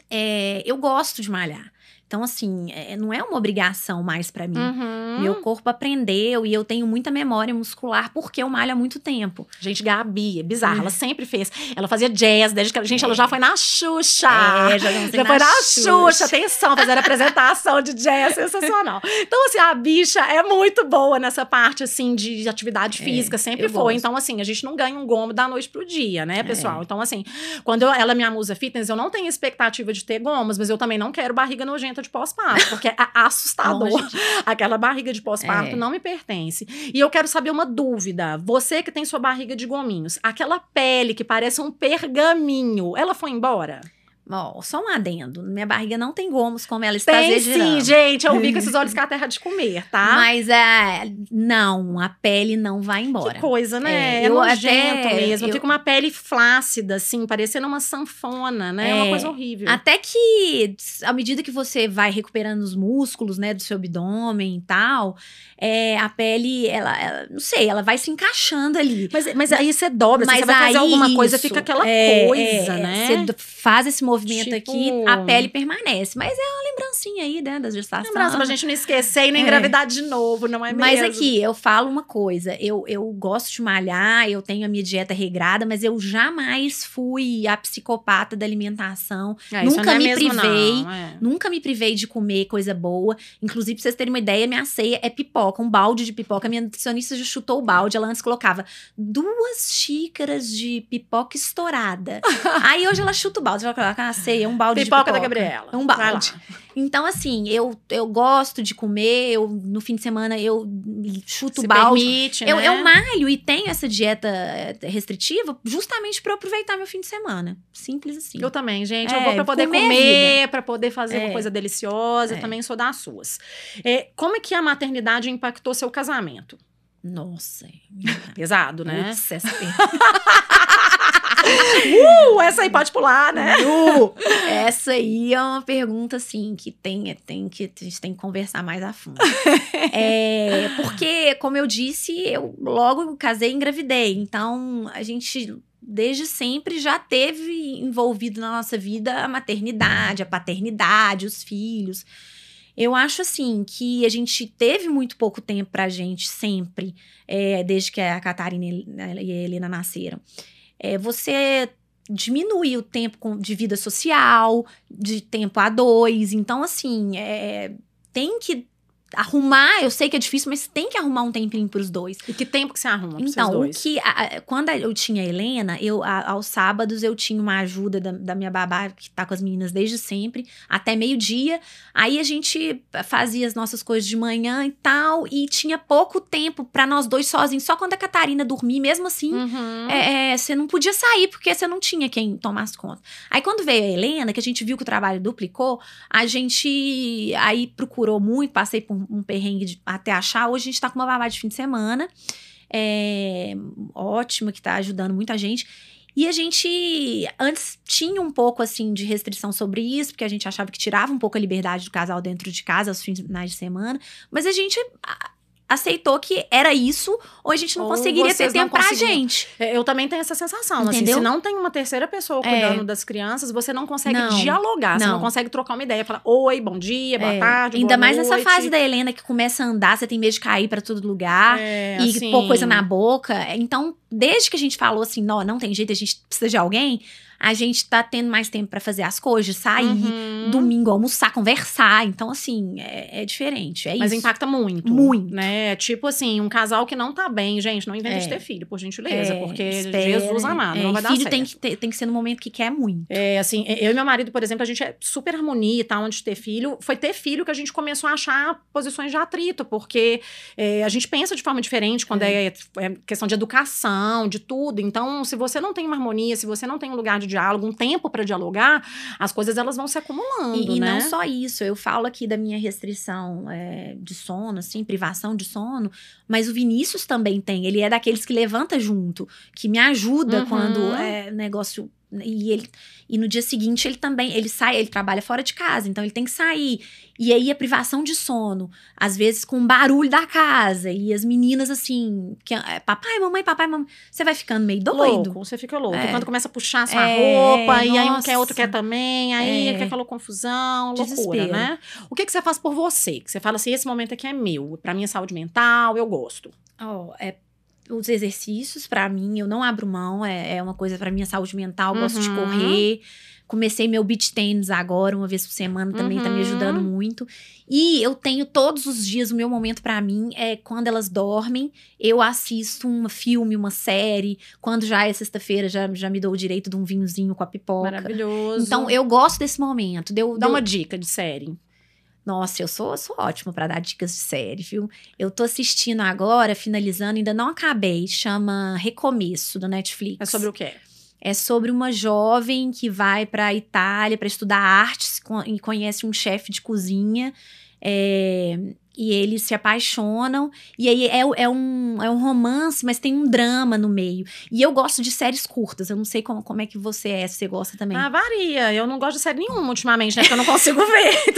É, eu gosto de malhar. Então, assim, é, não é uma obrigação mais pra mim. Uhum. Meu corpo aprendeu e eu tenho muita memória muscular porque eu malho há muito tempo. Gente, Gabi, é bizarro. Ela sempre fez. Ela fazia jazz, desde que ela, gente, ela É. já foi na Xuxa. É, já Já na foi na Xuxa. Xuxa, atenção, fazer apresentação de jazz, sensacional. Então, assim, a bicha é muito boa nessa parte, assim, de atividade É, física, sempre foi. gosto. Então, assim, a gente não ganha um gomo da noite pro dia, né, pessoal? É. Então, assim, quando eu- ela me amusa fitness, eu não tenho expectativa de ter gomos, mas eu também não quero barriga nojenta de pós-parto, porque é assustador. Longe *laughs* Aquela barriga de pós-parto É. não me pertence. E eu quero saber uma dúvida. Você que tem sua barriga de gominhos, aquela pele que parece um pergaminho, ela foi embora? Ó, só um adendo. Minha barriga não tem gomos como ela está Tem exagerando. sim, gente. Eu vi com *laughs* esses olhos que a terra de comer, tá? Mas é, não, a pele não vai embora. Que coisa, né? É, É, eu nojento até- mesmo. eu- Fica uma pele flácida, assim, parecendo uma sanfona, né? É uma É, coisa horrível. Até que, à medida que você vai recuperando os músculos, né, do seu abdômen e tal, é, a pele, ela, ela- não sei, ela vai se encaixando ali. Mas, mas aí você dobra, assim, Mas você vai fazer alguma coisa, isso, fica aquela é, coisa, é, né? Você faz esse movimento Tipo- aqui, a pele permanece. Mas é uma comecinho aí, né, das gestações. Lembrança pra gente não esquecer e não É. engravidar de novo, não é Mas mesmo? aqui, eu falo uma coisa, eu, eu gosto de malhar, eu tenho a minha dieta regrada, mas eu jamais fui a psicopata da alimentação. É, nunca é me mesmo, privei, não, é. Nunca me privei de comer coisa boa. Inclusive, pra vocês terem uma ideia, minha ceia é pipoca, um balde de pipoca. Minha nutricionista já chutou o balde. Ela antes colocava duas xícaras de pipoca estourada. *laughs* Aí hoje ela chuta o balde. Ela coloca a ceia, um balde Pipoca de da pipoca. Gabriela. Um balde. Então, assim, eu, eu gosto de comer. Eu, no fim de semana, eu chuto Se balde. permite, Eu, né? eu malho e tenho essa dieta eh, restritiva justamente para aproveitar meu fim de semana. Simples assim. Eu também, gente. É, eu vou pra poder comer é comer, pra poder fazer uma É. coisa deliciosa. É. Eu também sou das suas. É, como é que a maternidade impactou seu casamento? Nossa. *laughs* Pesado, né? Putz, essa *laughs* Uh, essa aí pode pular, né? Nu! Essa aí é uma pergunta, assim, que tem, tem que, a gente tem que conversar mais a fundo. *laughs* É, porque, como eu disse, eu logo casei e engravidei. Então, a gente, desde sempre, já teve envolvido na nossa vida a maternidade, a paternidade, os filhos. Eu acho, assim, que a gente teve muito pouco tempo pra gente, sempre, é, desde que a Catarina e a Helena nasceram. É, você diminui o tempo de vida social, de tempo a dois. Então, assim, é, tem que arrumar. Eu sei que é difícil, mas tem que arrumar um tempinho pros dois. E que tempo que você arruma pra Então, dois? que. a- a- quando eu tinha a Helena, eu, a- aos sábados eu tinha uma ajuda da, da minha babá, que tá com as meninas desde sempre, até meio-dia. Aí a gente fazia as nossas coisas de manhã e tal, e tinha pouco tempo pra nós dois sozinhos. Só quando a Catarina dormia, mesmo assim, Uhum. é, é, você não podia sair porque você não tinha quem tomasse conta. Aí quando veio a Helena, que a gente viu que o trabalho duplicou, a gente aí procurou muito, passei por um perrengue de- até achar. Hoje a gente tá com uma babá de fim de semana, é, ótima, que tá ajudando muita gente. E a gente antes tinha um pouco assim de restrição sobre isso, porque a gente achava que tirava um pouco a liberdade do casal dentro de casa aos finais de semana, mas a gente aceitou que era isso, ou a gente não Ou conseguiria ter não tempo pra gente. É, Eu também tenho essa sensação. Assim, se não tem uma terceira pessoa É. cuidando das crianças, você não consegue Não. dialogar. Você não Não. consegue trocar uma ideia. Falar, oi, bom dia, boa É, tarde, Ainda boa mais nessa noite." fase da Helena que começa a andar, você tem medo de cair pra todo lugar É, e assim, pôr coisa na boca. Então, desde que a gente falou assim, não, não tem jeito, a gente precisa de alguém, a gente tá tendo mais tempo pra fazer as coisas, sair, Uhum. domingo almoçar, conversar. Então, assim, é, é diferente. É Mas isso. impacta muito. Muito. Né? Tipo assim, um casal que não tá bem, gente, não inventa É. de ter filho, por gentileza. É, porque espera, Jesus amado, é, não vai dar filho certo. tem que, ter- tem que ser no momento que quer muito. É, assim, eu e meu marido, por exemplo, a gente é super harmonia e tal, onde ter filho. Foi ter filho que a gente começou a achar posições de atrito, porque é, a gente pensa de forma diferente quando é. é questão de educação, de tudo. Então, se você não tem uma harmonia, se você não tem um lugar de diálogo, um tempo para dialogar, as coisas elas vão se acumulando, E, e né? não só isso, eu falo aqui da minha restrição é, de sono, assim, privação de sono, mas o Vinícius também tem. Ele é daqueles que levanta junto, que me ajuda Uhum. quando é negócio. E, ele, e no dia seguinte ele também, ele sai, ele trabalha fora de casa, então ele tem que sair. E aí a privação de sono, às vezes com barulho da casa, e as meninas assim, que, é, papai, mamãe, papai, mamãe, você vai ficando meio doido. Louco, você fica louco. É. Quando começa a puxar sua É, roupa, e aí um nossa. quer, outro quer também, aí É. fica aquela confusão, loucura, Desespero. né? O que, que você faz por você? Que você fala assim, esse momento aqui é meu, pra minha saúde mental, eu gosto. Ó, é os exercícios, pra mim, eu não abro mão, é, é uma coisa pra minha saúde mental, gosto de Uhum. correr. Comecei meu beach tênis agora, uma vez por semana, também tá me Uhum. ajudando muito. E eu tenho todos os dias, o meu momento pra mim é quando elas dormem, eu assisto um filme, uma série. Quando já é sexta-feira, já, já me dou o direito de um vinhozinho com a pipoca. Maravilhoso. Então, eu gosto desse momento. Deu, Dá uma dica de série. Nossa, eu sou, sou ótima pra dar dicas de série, viu? Eu tô assistindo agora, finalizando, ainda não acabei, chama Recomeço, do Netflix. É sobre o quê? É sobre uma jovem que vai pra Itália pra estudar artes e conhece um chefe de cozinha. é, e eles se apaixonam, e aí é, é, um, é um romance, mas tem um drama no meio. E eu gosto de séries curtas, eu não sei como, como é que você é, se você gosta também. Ah, varia. Eu não gosto de série nenhuma ultimamente, né? Porque eu não consigo ver. *laughs*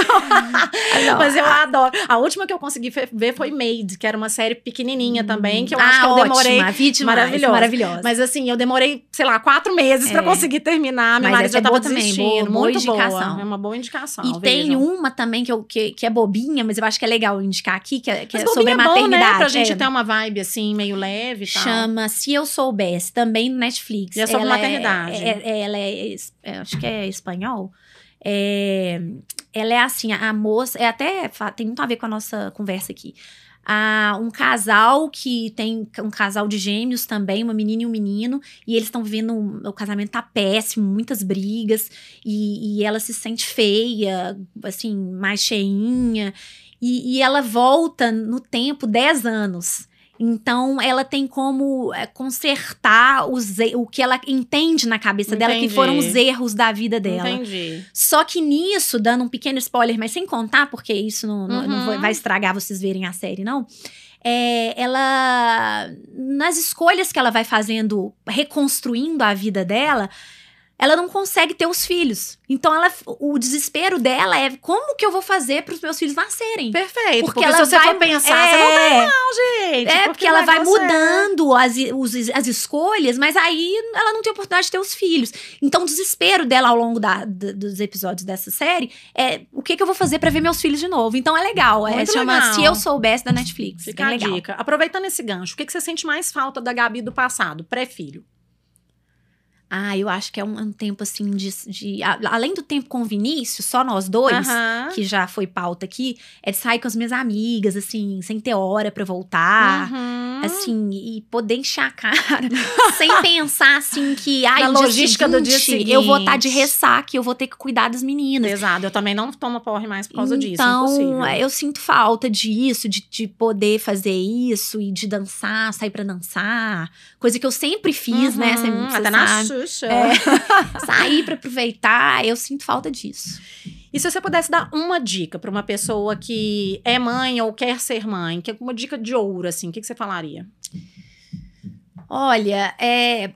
Então... mas eu adoro. A última que eu consegui ver foi Made, que era uma série pequenininha hum. também, que eu ah, acho que eu ótima. demorei. Ótima, maravilhosa. maravilhosa. Mas assim, eu demorei, sei lá, quatro meses é. pra conseguir terminar. Meu mas marido já é tava desistindo. Também, boa, boa Muito indicação. Boa. É uma boa indicação. E tem uma também que, eu, que, que é bobinha, mas eu acho que é legal indicar aqui, que é, que é sobre é maternidade. Bom, né? Pra gente é. ter uma vibe assim, meio leve e tal. Chama Se Eu Soubesse, também no Netflix. E é sobre ela maternidade. É, é, ela é, acho que é espanhol. É, ela é assim, a moça, é até, tem muito a ver com a nossa conversa aqui. Ah, um casal que tem um casal de gêmeos também, uma menina e um menino, e eles estão vivendo. Um, o casamento tá péssimo, muitas brigas, e, e, ela se sente feia, assim, mais cheinha, e, e ela volta no tempo 10 anos. Então, ela tem como é, consertar os, o que ela entende na cabeça Entendi. dela, que foram os erros da vida dela. Entendi. Só que nisso, dando um pequeno spoiler, mas sem contar, porque isso não, uhum. não vai, estragar vocês verem a série, não. É, ela. Nas escolhas que ela vai fazendo, reconstruindo a vida dela, ela não consegue ter os filhos. Então, ela, o desespero dela é como que eu vou fazer para os meus filhos nascerem? Perfeito. Porque, porque se você vai, for pensar, é, você não tem não, gente. É, porque, porque ela vai é mudando é... as, os, as escolhas, mas aí ela não tem oportunidade de ter os filhos. Então, o desespero dela ao longo da, dos episódios dessa série é o que, que eu vou fazer para ver meus filhos de novo. Então, é legal. É, chama legal. Se Eu Soubesse da Netflix. Fica a legal. dica. Aproveitando esse gancho, o que, que você sente mais falta da Gabi do passado, pré-filho? Ah, eu acho que é um, um tempo assim de, de a, além do tempo com o Vinícius, só nós dois, uhum. que já foi pauta aqui, é de sair com as minhas amigas, assim, sem ter hora para voltar, uhum. Assim, e poder encher a cara, *laughs* sem pensar assim que, ai, Na logística seguinte, do dia seguinte, eu vou estar tá de ressaca, eu vou ter que cuidar das meninas. Exato, eu também não tomo porre mais por causa então, disso, Então, eu sinto falta disso, de, de poder fazer isso e de dançar, sair para dançar, coisa que eu sempre fiz, né, uhum. né, sempre, até na Xuxa. É, *laughs* sair para aproveitar, eu sinto falta disso. E se você pudesse dar uma dica para uma pessoa que é mãe ou quer ser mãe, que é uma dica de ouro, assim, o que, que você falaria? Olha, é,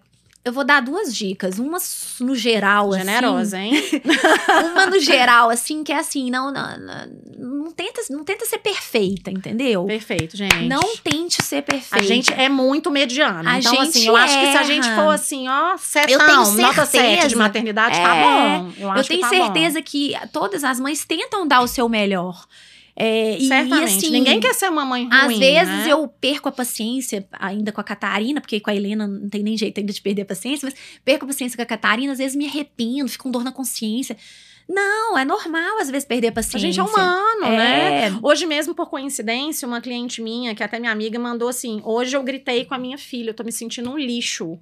eu vou dar duas dicas. Uma no geral, Generosa, assim. hein? *laughs* uma no geral, assim, que é assim, não, não, não, não, tenta, não tenta ser perfeita, entendeu? Perfeito, gente. Não tente ser perfeita. A gente é muito mediana. A então, assim, eu erra. acho que se a gente for assim, ó, setão, eu tenho certeza, nota 7 de maternidade, tá é, tá bom. Eu, eu tenho tá certeza bom. que todas as mães tentam dar o seu melhor. É, Certamente. E, assim, Ninguém quer ser uma mãe ruim, Às vezes né? eu perco a paciência ainda com a Catarina, porque com a Helena não tem nem jeito ainda de perder a paciência, mas perco a paciência com a Catarina, às vezes me arrependo, fico com dor na consciência. Não, é normal às vezes perder a paciência. A gente é humano, é. né? Hoje mesmo, por coincidência, uma cliente minha, que é até minha amiga, mandou assim: hoje eu gritei com a minha filha, eu tô me sentindo um lixo.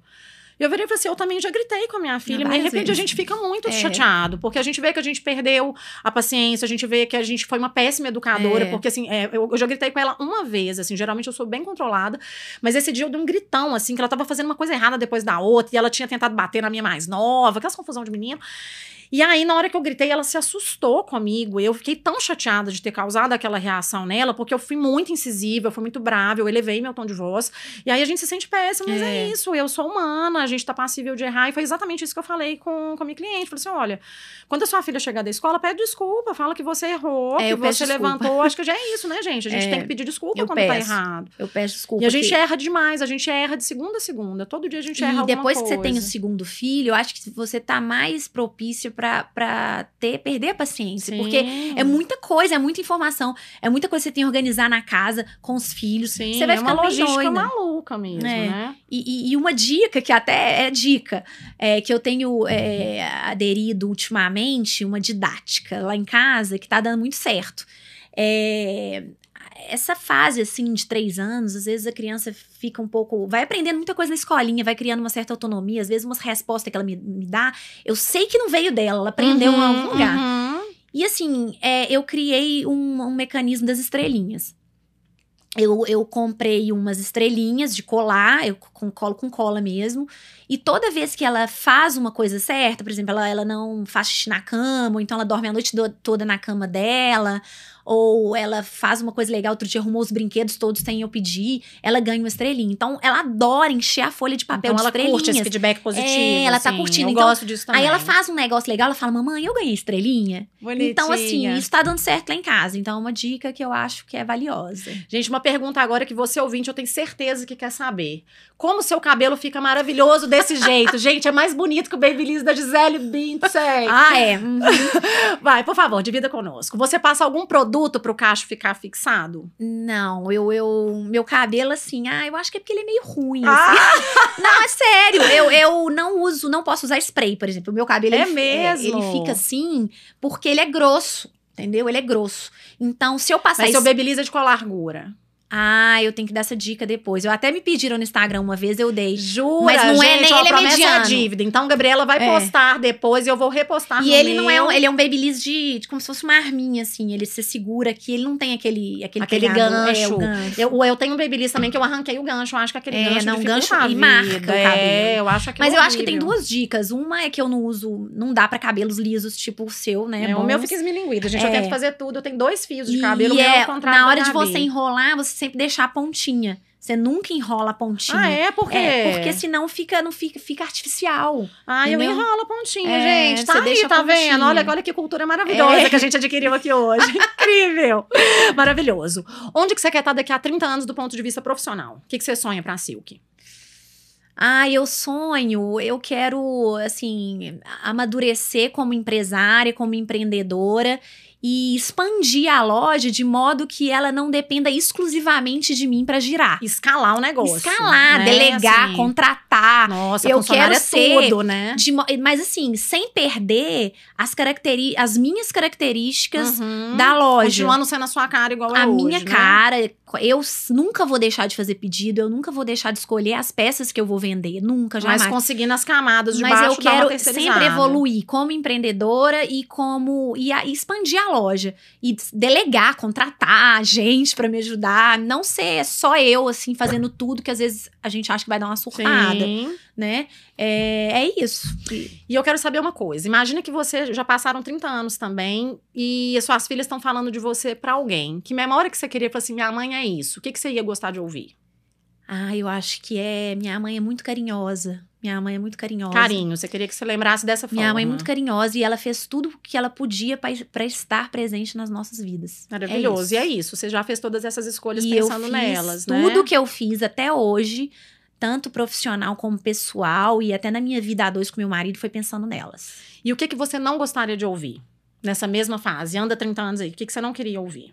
E eu virei e falei assim: eu também já gritei com a minha filha. Mas de repente vezes. a gente fica muito é. chateado, porque a gente vê que a gente perdeu a paciência, a gente vê que a gente foi uma péssima educadora, é. porque assim, é, eu, eu, já gritei com ela uma vez, assim, geralmente eu sou bem controlada, mas esse dia eu dei um gritão, assim, que ela tava fazendo uma coisa errada depois da outra, e ela tinha tentado bater na minha mais nova, aquelas confusão de menino. E aí, na hora que eu gritei, ela se assustou comigo. Eu fiquei tão chateada de ter causado aquela reação nela, porque eu fui muito incisiva, eu fui muito brava, eu elevei meu tom de voz. E aí a gente se sente péssimo, mas é, é isso, eu sou humana, a gente tá passível de errar. E foi exatamente isso que eu falei com, com a minha cliente. Falei assim: olha, quando a sua filha chegar da escola, pede desculpa, fala que você errou, é, que você levantou. Acho que já é isso, né, gente? A gente é, tem que pedir desculpa quando tá peço, tá errado. Eu peço desculpa. E a gente erra demais, a gente erra de segunda a segunda. Todo dia a gente erra E depois que você tem o segundo filho, eu acho que você tá mais propício para ter, perder a paciência. Sim. Porque é muita coisa, é muita informação, é muita coisa que você tem que organizar na casa, com os filhos. Sim, você vai é ficar uma logística doida. maluca mesmo, é. né? E, e, e, uma dica, que até é dica, é, que eu tenho é, aderido ultimamente, uma didática lá em casa, que tá dando muito certo. É, essa fase, assim, de três anos, às vezes a criança fica um pouco. Vai aprendendo muita coisa na escolinha, vai criando uma certa autonomia. Às vezes, umas respostas que ela me, me dá, eu sei que não veio dela, ela aprendeu uhum, em algum lugar. Uhum. E assim, é, eu criei um, um mecanismo das estrelinhas. Eu, eu comprei umas estrelinhas de colar, eu com, colo com cola mesmo. E toda vez que ela faz uma coisa certa, por exemplo, ela, ela não faz xixi na cama, ou então ela dorme a noite do, toda na cama dela, ou ela faz uma coisa legal, outro dia arrumou os brinquedos todos sem eu pedir, ela ganha uma estrelinha. Então, ela adora encher a folha de papel Então de ela estrelinhas. curte esse feedback positivo. É, ela tá assim. curtindo. Eu Então, gosto disso também. Aí ela faz um negócio legal, ela fala, mamãe, eu ganhei estrelinha. Então, assim, Bonitinha. isso tá dando certo lá em casa. Então, é uma dica que eu acho que é valiosa. Gente, uma pergunta agora que você ouvinte, eu tenho certeza que quer saber. Como o seu cabelo fica maravilhoso desse jeito? Gente, é mais bonito que o Babyliss da Gisele Bündchen. Ah, é. Uhum. *laughs* Vai, por favor, divida conosco. Você passa algum produto pro cacho ficar fixado? Não, eu, eu. Meu cabelo, assim, ah, eu acho que é porque ele é meio ruim. Ah! assim. Não, é sério. Eu, eu não uso, não posso usar spray, por exemplo. O meu cabelo É ele, mesmo? ele fica assim porque ele é grosso. Entendeu? Ele é grosso. Então, se eu passar Mas seu isso. Babyliss é de qual largura? Ah, eu tenho que dar essa dica depois. Eu até me pediram no Instagram uma vez, eu dei. Jura, Mas não é gente, nem- ó, ele é mediano. dívida. Então, Gabriela vai É. postar depois e eu vou repostar E ele não é meu. um, ele é um babyliss de, de como se fosse uma arminha, assim. Ele se segura aqui, ele não tem aquele aquele, Aquele. É, gancho. o gancho. Eu, eu tenho um Babyliss também que eu arranquei o gancho. Eu acho que aquele É, gancho não, gancho a e marca vida. o É, cabelo. eu acho aquilo Mas eu acho que tem duas dicas. Uma é que eu não uso, não dá pra cabelos lisos, tipo o seu, né? É, o meu fica esmilinguido, gente. Eu É. tento fazer tudo. Eu tenho dois fios de E cabelo. o meu é, ao contrário na hora de Gabi. você enrolar, você sempre deixar a pontinha. Você nunca enrola a pontinha. Ah, é? Por quê? É, porque senão fica, não fica, fica artificial. Ah, eu entendeu? enrolo a pontinha, É, gente. Tá você aí, deixa tá vendo? Olha, olha que cultura maravilhosa É. que a gente adquiriu aqui hoje. *laughs* Incrível. Maravilhoso. Onde que você quer estar daqui a 30 anos do ponto de vista profissional? O que, que você sonha pra Silk? Ah, eu sonho, eu quero, assim, amadurecer como empresária, como empreendedora e expandir a loja de modo que ela não dependa exclusivamente de mim para girar. Escalar o negócio. Escalar, né? delegar, Assim, contratar. Nossa, eu quero é ser tudo, né? de mas assim, sem perder as, caracteri as minhas características Uhum. da loja. Continuando sendo a sua cara igual é a hoje, minha né? cara, eu s- nunca vou deixar de fazer pedido, eu nunca vou deixar de escolher as peças que eu vou vender, nunca, jamais. Mas conseguindo as camadas de Mas baixo eu quero sempre evoluir como empreendedora e como e, a- expandir a loja e delegar, contratar gente pra me ajudar, não ser só eu assim fazendo tudo que às vezes a gente acha que vai dar uma surtada, Sim. né? É, é isso. E eu quero saber uma coisa. Imagina que você já passaram 30 anos também e as suas filhas estão falando de você pra alguém. Que memória que você queria falar assim, minha mãe é isso? O que, que você ia gostar de ouvir? Ah, eu acho que é minha mãe é muito carinhosa. Minha mãe é muito carinhosa. Carinho. Você queria que você lembrasse dessa forma. Minha mãe é muito carinhosa e ela fez tudo o que ela podia para estar presente nas nossas vidas. Maravilhoso. É e é isso. Você já fez todas essas escolhas E pensando nelas, né? tudo que eu fiz até hoje, tanto profissional como pessoal e até na minha vida a dois com meu marido, foi pensando nelas. E o que, que você não gostaria de ouvir? Nessa mesma fase, anda 30 anos aí. O que, que você não queria ouvir?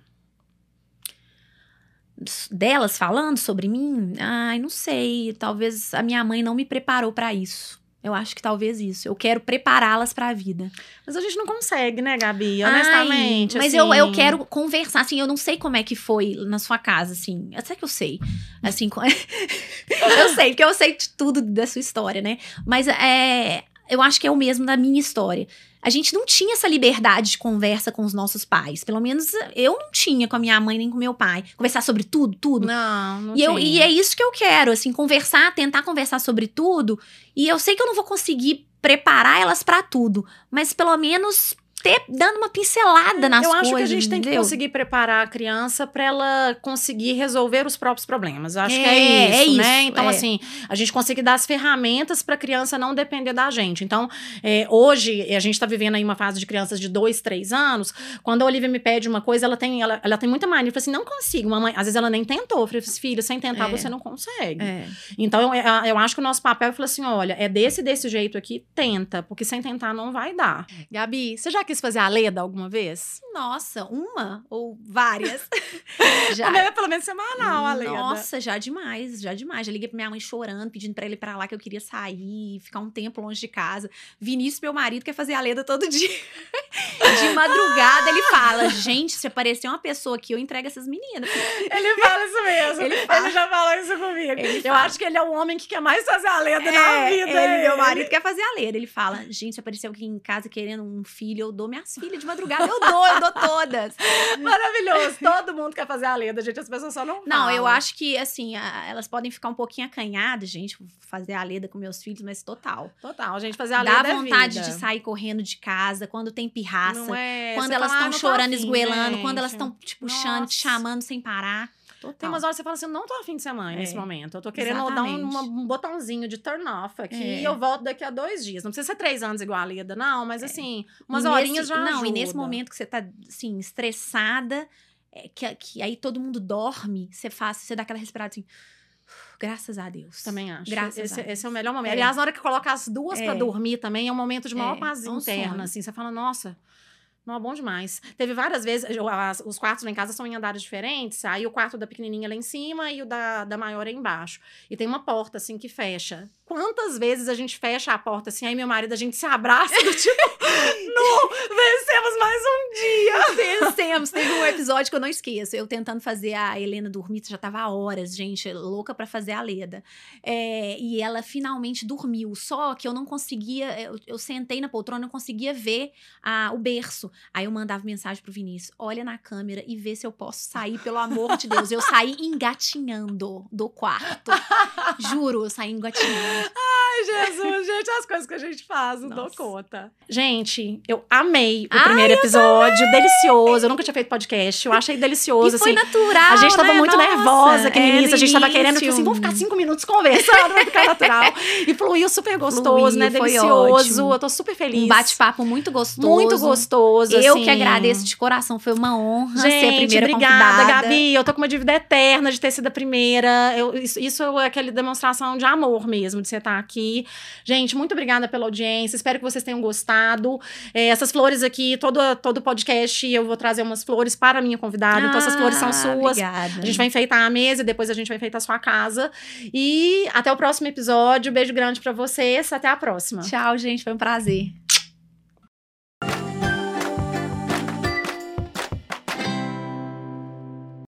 Delas falando sobre mim, ai, não sei, talvez a minha mãe não me preparou para isso. Eu acho que talvez isso. Eu quero prepará-las para a vida. Mas a gente não consegue, né, Gabi? Ai, Honestamente. mas assim. eu, eu quero conversar, assim, eu não sei como é que foi na sua casa, assim. Até que eu sei. Assim, *laughs* eu sei, porque eu sei de tudo da sua história, né? Mas é, eu acho que é o mesmo da minha história. A gente não tinha essa liberdade de conversa com os nossos pais. Pelo menos eu não tinha com a minha mãe nem com meu pai. Conversar sobre tudo, tudo. Não, não E, eu, tinha. e é isso que eu quero, assim, conversar, tentar conversar sobre tudo. E eu sei que eu não vou conseguir preparar elas pra tudo, mas pelo menos ter dando uma pincelada nas eu coisas. acho que a gente tem que conseguir preparar a criança para ela conseguir resolver os próprios problemas. Eu acho que É, é isso, é isso, né? Então, é. assim, a gente conseguir dar as ferramentas para a criança não depender da gente. Então, é, hoje, a gente está vivendo aí uma fase de crianças de dois, três anos. Quando a Olivia me pede uma coisa, ela tem, ela, ela tem muita mania. Eu falo assim, não consigo, mamãe. Às vezes ela nem tentou. Eu falei, filho, sem tentar É. você não consegue. É. Então, eu, eu acho que o nosso papel é falar assim: olha, é desse desse jeito aqui, tenta, porque sem tentar não vai dar. Gabi, você já quis fazer a Leda alguma vez? Nossa, uma ou várias? *laughs* já. A minha é pelo menos semanal, a Leda. Nossa, já demais, já demais. Já liguei pra minha mãe chorando, pedindo pra ele ir pra lá que eu queria sair, ficar um tempo longe de casa. Vinícius, meu marido, quer fazer a leda todo *laughs* dia. De madrugada, ele fala: gente, se aparecer uma pessoa aqui, eu entrego essas meninas. Ele fala isso mesmo. Ele Ele, fala. já falou isso comigo. Ele eu fala. acho que ele é o homem que quer mais fazer a Leda na vida. ele, meu ele. marido, quer fazer a leda. Ele fala: gente, se aparecer alguém em casa querendo um filho, eu dou minhas filhas de madrugada. Eu dou, eu dou todas. *laughs* Maravilhoso. Todo mundo quer fazer a Leda, gente. As pessoas só não Não, eu falam. acho que, assim, a- elas podem ficar um pouquinho acanhadas, gente, fazer a leda com meus filhos, mas total. Total, gente, fazer a Dá Leda é vontade vida. de sair correndo de casa quando tem pirraça. é? Quando elas "Ah, estão tô chorando, afim, esgoelando, quando elas gente." estão te puxando, te Nossa. chamando sem parar. Tem Total. umas horas que você fala assim, não tô afim de ser mãe nesse É. momento. Eu tô querendo dar um, Exatamente. uma- um botãozinho de turn off aqui É. e eu volto daqui a dois dias. Não precisa ser três anos igual a Leda, não, mas assim, umas E horinhas nesse- já Não, ajuda. e nesse momento que você tá, assim, estressada, é, que, que aí todo mundo dorme, você faz, você dá aquela respirada assim, graças a Deus. Também acho. Graças esse, a Deus. esse é o melhor momento. É. Aliás, na hora que coloca as duas pra É. dormir também, é um momento de maior É, paz é um interna, sonho. assim. Você fala, nossa, não, é bom demais. Teve várias vezes, as- os quartos lá em casa são em andares diferentes, aí o quarto da pequenininha é lá em cima e o da, da maior é embaixo. E tem uma porta, assim, que fecha. Quantas vezes a gente fecha a porta, assim, aí meu marido, a gente se abraça, do *laughs* tipo, não, vencemos mais um dia. Vencemos. Teve um episódio que eu não esqueço. Eu tentando fazer a Helena dormir, já tava horas, gente, louca pra fazer a Leda. É, e ela finalmente dormiu. Só que eu não conseguia, eu, eu sentei na poltrona, não conseguia ver a- o berço. Aí eu mandava mensagem pro Vinícius: olha na câmera e vê se eu posso sair, pelo amor de Deus. Eu saí engatinhando do quarto. Juro, eu saí engatinhando. Ai, Jesus, gente, as coisas que a gente faz, não dou conta. Gente, eu amei o Ai, primeiro episódio, delicioso. Eu nunca tinha feito podcast, eu achei delicioso, E foi assim. natural. A gente tava né? muito Nossa, nervosa que no é, início a gente tava querendo, tipo assim, vamos ficar cinco minutos conversando, vai ficar natural. E fluiu super gostoso, né? Fluiu, foi Delicioso. ótimo. Eu tô super feliz. Um bate-papo muito gostoso. muito gostoso. Eu assim. que agradeço de coração, foi uma honra ser a Gente, primeira obrigada, convidada. Gabi. Eu tô com uma dívida eterna de ter sido a primeira. Eu- isso, isso é aquela demonstração de amor mesmo, de você estar aqui. Gente, muito obrigada pela audiência. Espero que vocês tenham gostado. É, essas flores aqui, todo, todo podcast, eu vou trazer umas flores para a minha convidada. então, essas flores são Ah, suas. Obrigada. A gente vai enfeitar a mesa e depois a gente vai enfeitar a sua casa. E até o próximo episódio. Beijo grande pra vocês. Até a próxima. Tchau, gente, foi um prazer.